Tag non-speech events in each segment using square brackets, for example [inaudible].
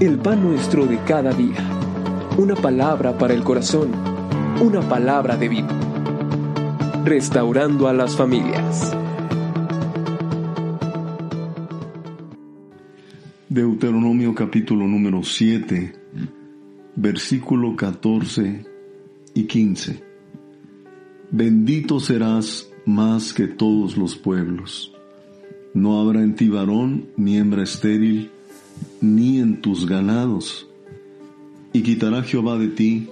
el pan nuestro de cada día. Una palabra para el corazón, una palabra de vida. Restaurando a las familias. Deuteronomio capítulo número 7, versículo 14 y 15. Bendito serás más que todos los pueblos. No habrá en ti varón ni hembra estéril, ni en tus ganados. Y quitará Jehová de ti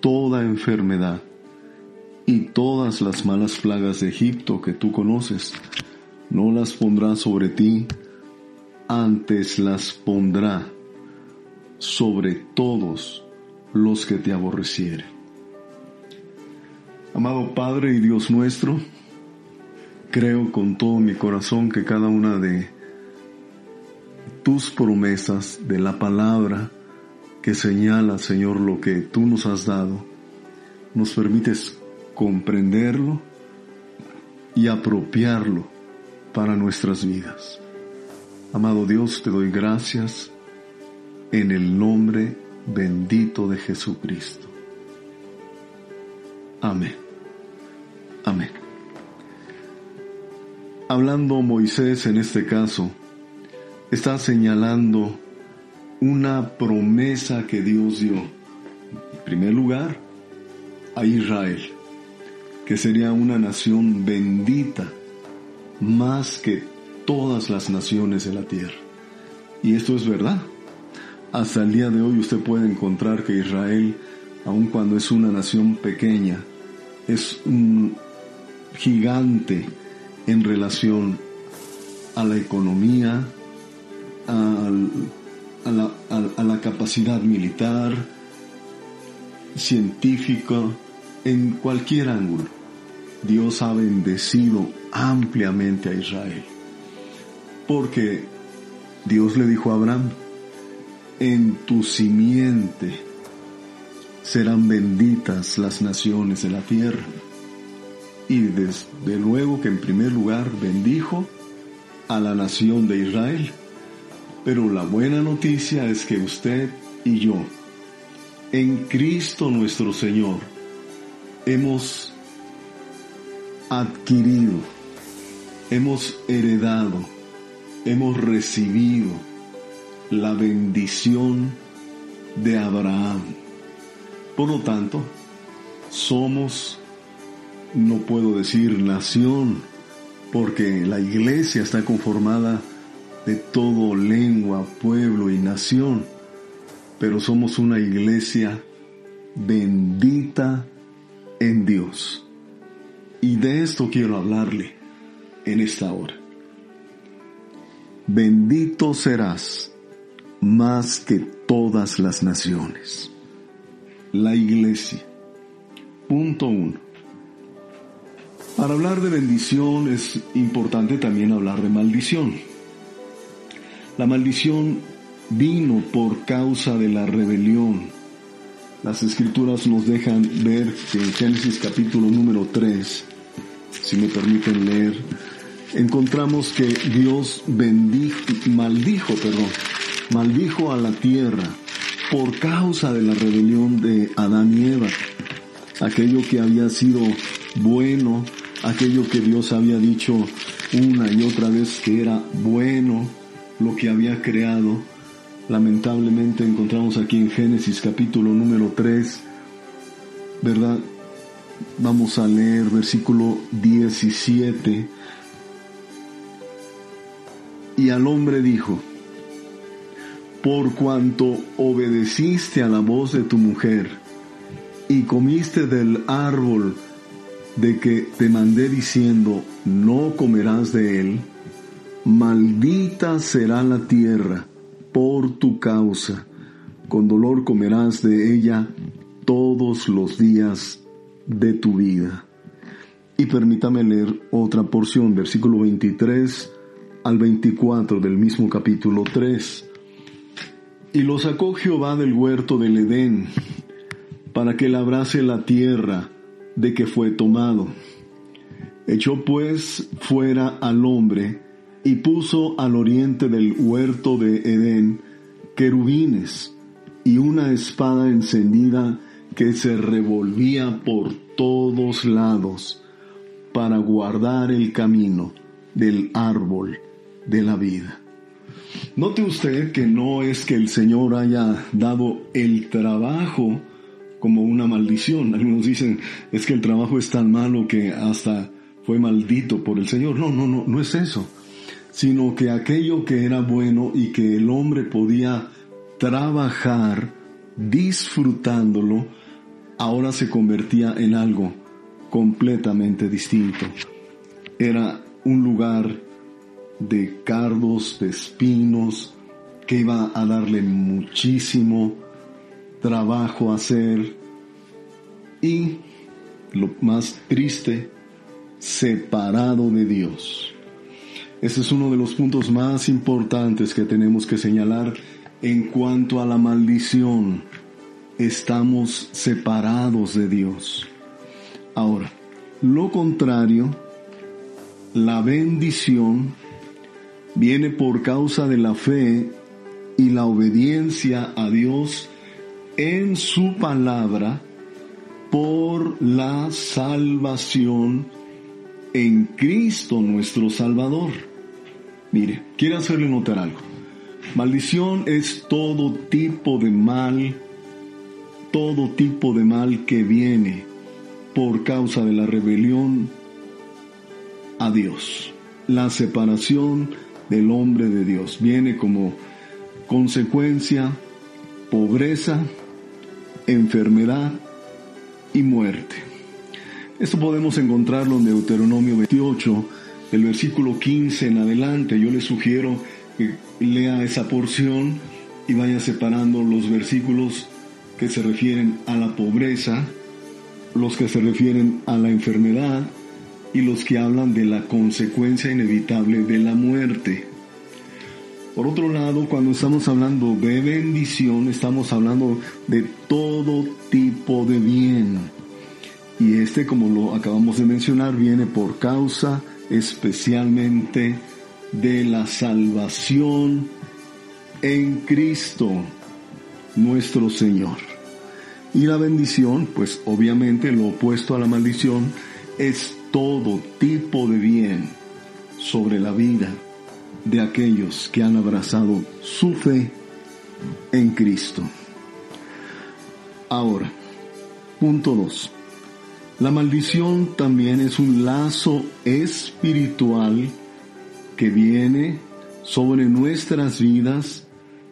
toda enfermedad y todas las malas plagas de Egipto que tú conoces. No las pondrá sobre ti, antes las pondrá sobre todos los que te aborrecieren. Amado Padre y Dios nuestro, creo con todo mi corazón que cada una de tus promesas, de la palabra que señala, Señor, lo que tú nos has dado, nos permites comprenderlo y apropiarlo para nuestras vidas. Amado Dios, te doy gracias en el nombre bendito de Jesucristo. Amén. Amén. Hablando Moisés en este caso, está señalando una promesa que Dios dio, en primer lugar, a Israel, que sería una nación bendita más que todas las naciones de la tierra. Y esto es verdad. Hasta el día de hoy usted puede encontrar que Israel, aun cuando es una nación pequeña, es un gigante en relación a la economía, a, la, la capacidad militar, científica, en cualquier ángulo. Dios ha bendecido ampliamente a Israel. Porque Dios le dijo a Abraham, en tu simiente serán benditas las naciones de la tierra. Y desde luego que en primer lugar bendijo a la nación de Israel. Pero la buena noticia es que usted y yo, en Cristo nuestro Señor, hemos adquirido, hemos heredado, hemos recibido la bendición de Abraham. Por lo tanto, somos, no puedo decir nación, porque la iglesia está conformada de todo lengua, pueblo y nación, pero somos una iglesia bendita en Dios. Y de esto quiero hablarle en esta hora. Bendito serás más que todas las naciones. La iglesia. Punto uno. Para hablar de bendición es importante también hablar de maldición. La maldición vino por causa de la rebelión. Las escrituras nos dejan ver que en Génesis capítulo número 3, si me permiten leer, encontramos que Dios bendijo, maldijo, perdón, maldijo a la tierra por causa de la rebelión de Adán y Eva. Aquello que había sido bueno, aquello que Dios había dicho una y otra vez que era bueno, lo que había creado, lamentablemente encontramos aquí en Génesis capítulo número 3, ¿verdad? Vamos a leer versículo 17. Y al hombre dijo, por cuanto obedeciste a la voz de tu mujer y comiste del árbol de que te mandé diciendo, no comerás de él, maldita será la tierra por tu causa, con dolor comerás de ella todos los días de tu vida. Y permítame leer otra porción, versículo 23 al 24 del mismo capítulo 3. Y lo sacó Jehová del huerto del Edén, para que labrase la tierra de que fue tomado. Echó pues fuera al hombre, y puso al oriente del huerto de Edén querubines y una espada encendida que se revolvía por todos lados para guardar el camino del árbol de la vida. Note usted que no es que el Señor haya dado el trabajo como una maldición. Algunos dicen, es que el trabajo es tan malo que hasta fue maldito por el Señor. No, no, no, no es eso. Sino que aquello que era bueno y que el hombre podía trabajar disfrutándolo, ahora se convertía en algo completamente distinto. Era un lugar de cardos, de espinos, que iba a darle muchísimo trabajo hacer y, lo más triste, separado de Dios. Ese es uno de los puntos más importantes que tenemos que señalar en cuanto a la maldición. Estamos separados de Dios. Ahora, lo contrario, la bendición viene por causa de la fe y la obediencia a Dios en su palabra por la salvación en Cristo nuestro Salvador. Mire, quiero hacerle notar algo. Maldición es todo tipo de mal, todo tipo de mal que viene por causa de la rebelión a Dios. La separación del hombre de Dios viene como consecuencia pobreza, enfermedad y muerte. Esto podemos encontrarlo en Deuteronomio 28, el versículo 15 en adelante. Yo le sugiero que lea esa porción y vaya separando los versículos que se refieren a la pobreza, los que se refieren a la enfermedad y los que hablan de la consecuencia inevitable de la muerte. Por otro lado, cuando estamos hablando de bendición, estamos hablando de todo tipo de bien. Y este, como lo acabamos de mencionar, viene por causa especialmente de la salvación en Cristo, nuestro Señor. Y la bendición, pues obviamente lo opuesto a la maldición, es todo tipo de bien sobre la vida de aquellos que han abrazado su fe en Cristo. Ahora, punto 2. La maldición también es un lazo espiritual que viene sobre nuestras vidas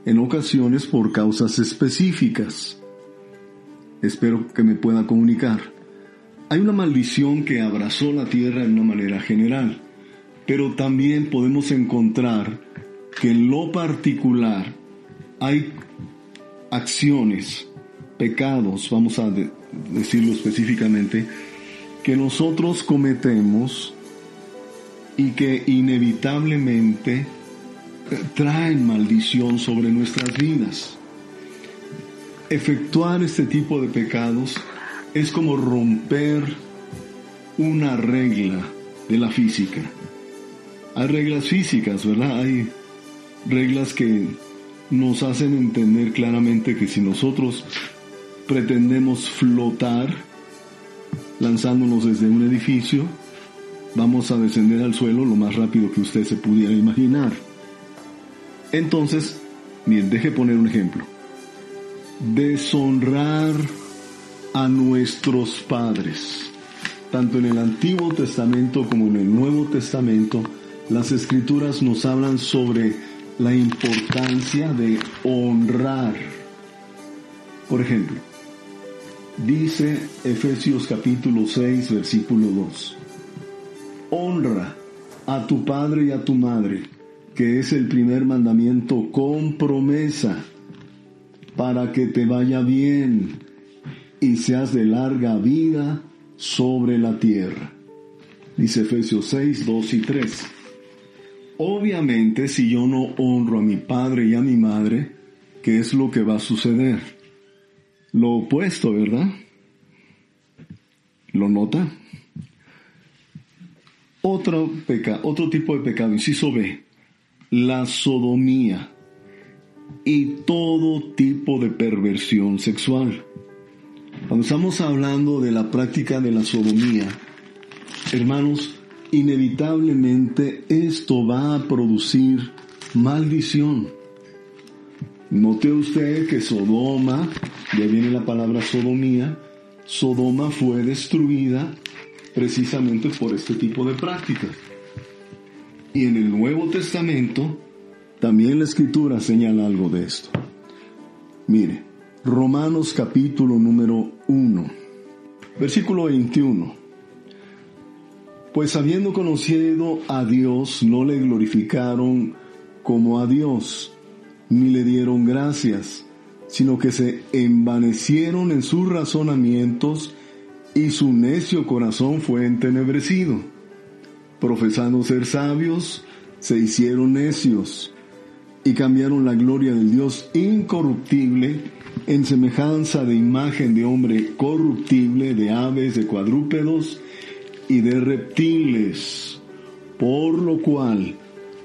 en ocasiones por causas específicas. Espero que me pueda comunicar. Hay una maldición que abrazó la tierra de una manera general pero también podemos encontrar que en lo particular hay acciones, pecados, vamos a decirlo específicamente, que nosotros cometemos y que inevitablemente traen maldición sobre nuestras vidas. Efectuar este tipo de pecados es como romper una regla de la física. Hay reglas físicas, ¿verdad? Hay reglas que nos hacen entender claramente que si nosotros pretendemos flotar lanzándonos desde un edificio, vamos a descender al suelo lo más rápido que usted se pudiera imaginar. Entonces, bien, deje poner un ejemplo. Deshonrar a nuestros padres, tanto en el Antiguo Testamento como en el Nuevo Testamento, las escrituras nos hablan sobre la importancia de honrar. Por ejemplo, dice Efesios capítulo 6, versículo 2, honra a tu padre y a tu madre, que es el primer mandamiento con promesa, para que te vaya bien y seas de larga vida sobre la tierra. Dice Efesios 6, 2 y 3. Obviamente, si yo no honro a mi padre y a mi madre, ¿qué es lo que va a suceder? Lo opuesto, ¿verdad? ¿Lo nota? Otro, peca, otro tipo de pecado, inciso B, la sodomía. y todo tipo de perversión sexual. Cuando estamos hablando de la práctica de la sodomía, hermanos, inevitablemente esto va a producir maldición. Note usted que Sodoma, ya viene la palabra sodomía, Sodoma fue destruida precisamente por este tipo de prácticas. Y en el Nuevo Testamento, también la Escritura señala algo de esto. Mire, Romanos capítulo número 1, versículo 21. Pues habiendo conocido a Dios, no le glorificaron como a Dios, ni le dieron gracias, sino que se envanecieron en sus razonamientos y su necio corazón fue entenebrecido. Profesando ser sabios, se hicieron necios y cambiaron la gloria del Dios incorruptible en semejanza de imagen de hombre corruptible, de aves, de cuadrúpedos y de reptiles, por lo cual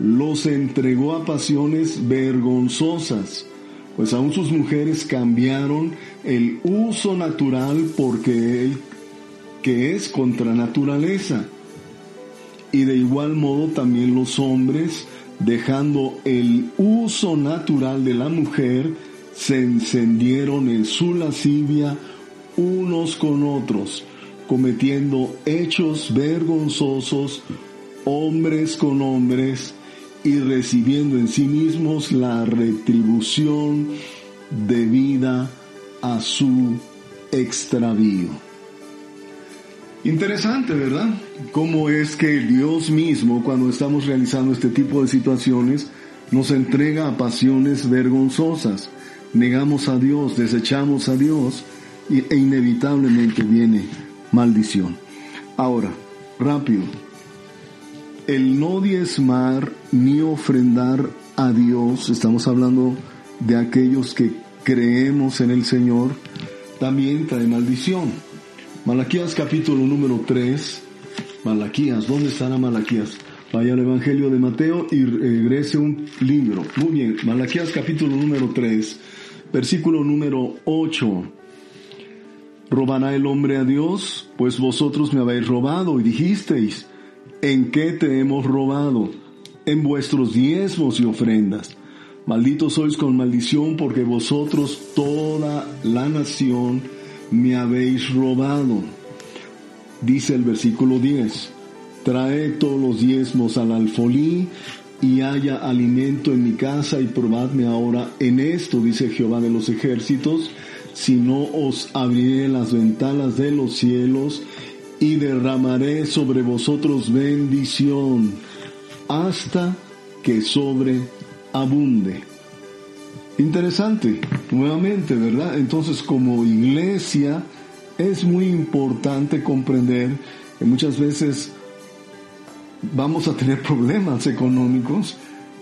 los entregó a pasiones vergonzosas, pues aún sus mujeres cambiaron el uso natural porque él, que es contra naturaleza. Y de igual modo también los hombres, dejando el uso natural de la mujer, se encendieron en su lascivia unos con otros, cometiendo hechos vergonzosos, hombres con hombres, y recibiendo en sí mismos la retribución debida a su extravío. Interesante, ¿verdad? Cómo es que Dios mismo, cuando estamos realizando este tipo de situaciones, nos entrega a pasiones vergonzosas. Negamos a Dios, desechamos a Dios e inevitablemente viene maldición. Ahora, rápido, el no diezmar ni ofrendar a Dios, estamos hablando de aquellos que creemos en el Señor, también trae maldición. Malaquías capítulo número 3, Malaquías, ¿dónde estará Malaquías? Vaya al Evangelio de Mateo y regrese un libro. Muy bien, Malaquías capítulo número 3, versículo número 8. ¿Robará el hombre a Dios? Pues vosotros me habéis robado y dijisteis, ¿En qué te hemos robado? En vuestros diezmos y ofrendas. Malditos sois con maldición porque vosotros toda la nación me habéis robado. Dice el versículo 10. Trae todos los diezmos al alfolí y haya alimento en mi casa y probadme ahora en esto, dice Jehová de los ejércitos, si no os abriré las ventanas de los cielos y derramaré sobre vosotros bendición hasta que sobreabunde. Interesante, nuevamente, ¿verdad? Entonces como iglesia es muy importante comprender que muchas veces vamos a tener [laughs] problemas económicos,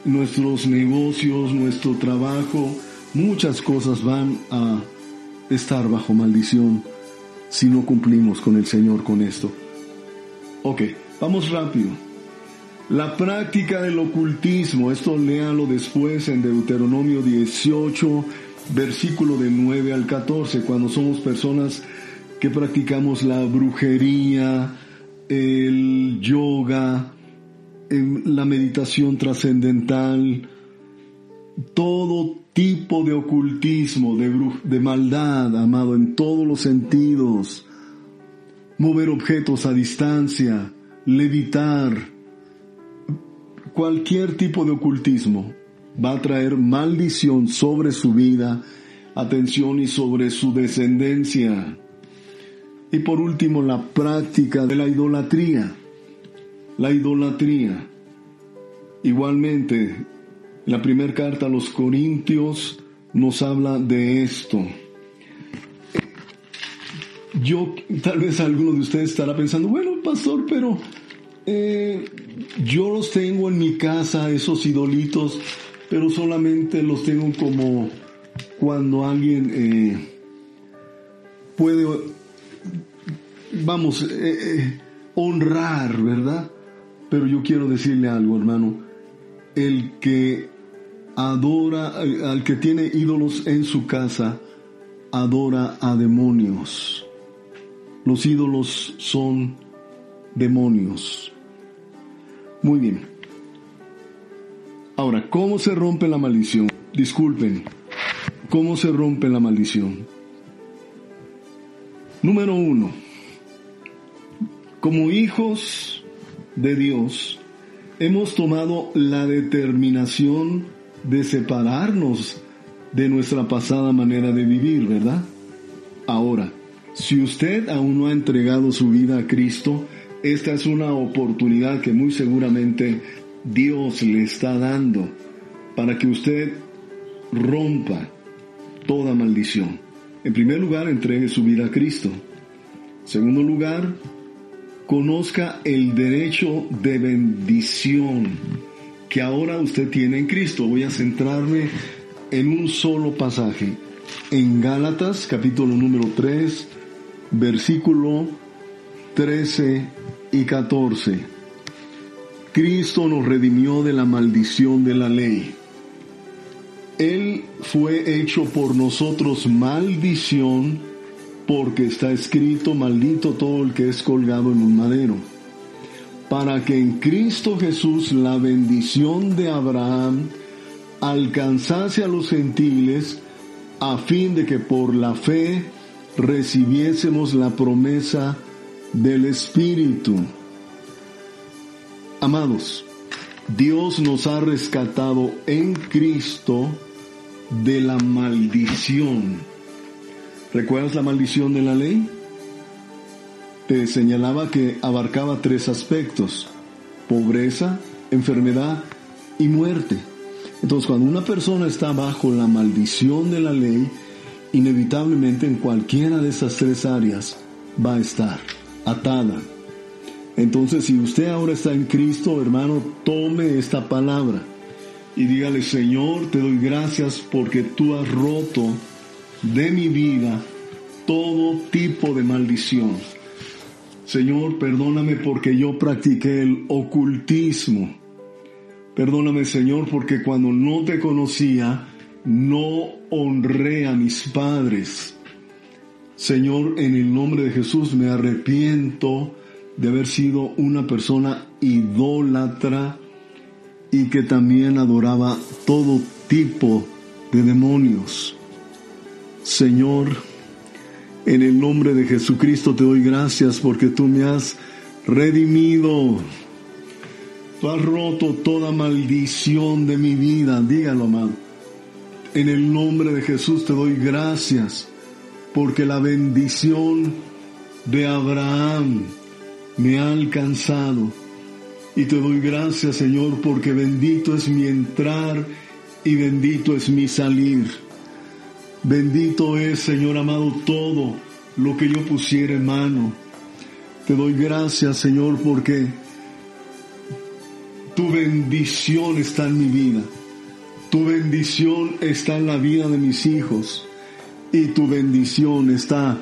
nuestros negocios, nuestro trabajo, muchas cosas van a estar bajo maldición si no cumplimos con el Señor con esto. Ok, vamos rápido. La práctica del ocultismo, esto léalo después en Deuteronomio 18, versículo de 9 al 14, cuando somos personas que practicamos la brujería, el yoga, em, la meditación trascendental, todo tipo de ocultismo, de, de maldad, amado, en todos los sentidos, mover objetos a distancia, levitar, cualquier tipo de ocultismo va a traer maldición sobre su vida, atención y sobre su descendencia. Y por último, la práctica de la idolatría. La idolatría. Igualmente, la primera carta a los Corintios, nos habla de esto. Yo, tal vez alguno de ustedes estará pensando, bueno, pastor, pero eh, yo los tengo en mi casa, esos idolitos, pero solamente los tengo como cuando alguien eh, puede, vamos, eh, honrar, ¿verdad? Pero yo quiero decirle algo, hermano. El que adora, al que tiene ídolos en su casa, adora a demonios. Los ídolos son demonios. Muy bien. Ahora, ¿cómo se rompe la maldición? Disculpen, ¿cómo se rompe la maldición? Número uno, como hijos de Dios, hemos tomado la determinación de separarnos de nuestra pasada manera de vivir, ¿verdad? Ahora, si usted aún no ha entregado su vida a Cristo, esta es una oportunidad que muy seguramente Dios le está dando para que usted rompa toda maldición. En primer lugar, entregue su vida a Cristo. En segundo lugar, conozca el derecho de bendición que ahora usted tiene en Cristo. Voy a centrarme en un solo pasaje. En Gálatas capítulo número 3, versículo 13 y 14. Cristo nos redimió de la maldición de la ley. Él fue hecho por nosotros maldición porque está escrito, maldito todo el que es colgado en un madero, para que en Cristo Jesús la bendición de Abraham alcanzase a los gentiles, a fin de que por la fe recibiésemos la promesa del Espíritu. Amados, Dios nos ha rescatado en Cristo de la maldición ¿Recuerdas la maldición de la ley? Te señalaba que abarcaba tres aspectos, pobreza, enfermedad y muerte. Entonces, cuando una persona está bajo la maldición de la ley, inevitablemente en cualquiera de esas tres áreas va a estar atada. Entonces, si usted ahora está en Cristo, hermano, tome esta palabra y dígale, Señor, te doy gracias porque tú has roto de mi vida todo tipo de maldición. Señor, perdóname porque yo practiqué el ocultismo. Perdóname, Señor, porque cuando no te conocía, no honré a mis padres. Señor, en el nombre de Jesús me arrepiento de haber sido una persona idólatra y que también adoraba todo tipo de demonios. Señor, en el nombre de Jesucristo te doy gracias porque tú me has redimido. Tú has roto toda maldición de mi vida. Dígalo, amado. En el nombre de Jesús te doy gracias porque la bendición de Abraham me ha alcanzado. Y te doy gracias, Señor, porque bendito es mi entrar y bendito es mi salir. Bendito es, Señor amado, todo lo que yo pusiera en mano. Te doy gracias, Señor, porque tu bendición está en mi vida. Tu bendición está en la vida de mis hijos. Y tu bendición está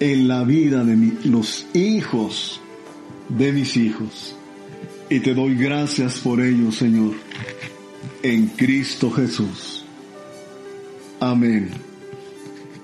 en la vida de los hijos de mis hijos. Y te doy gracias por ello, Señor. En Cristo Jesús. Amén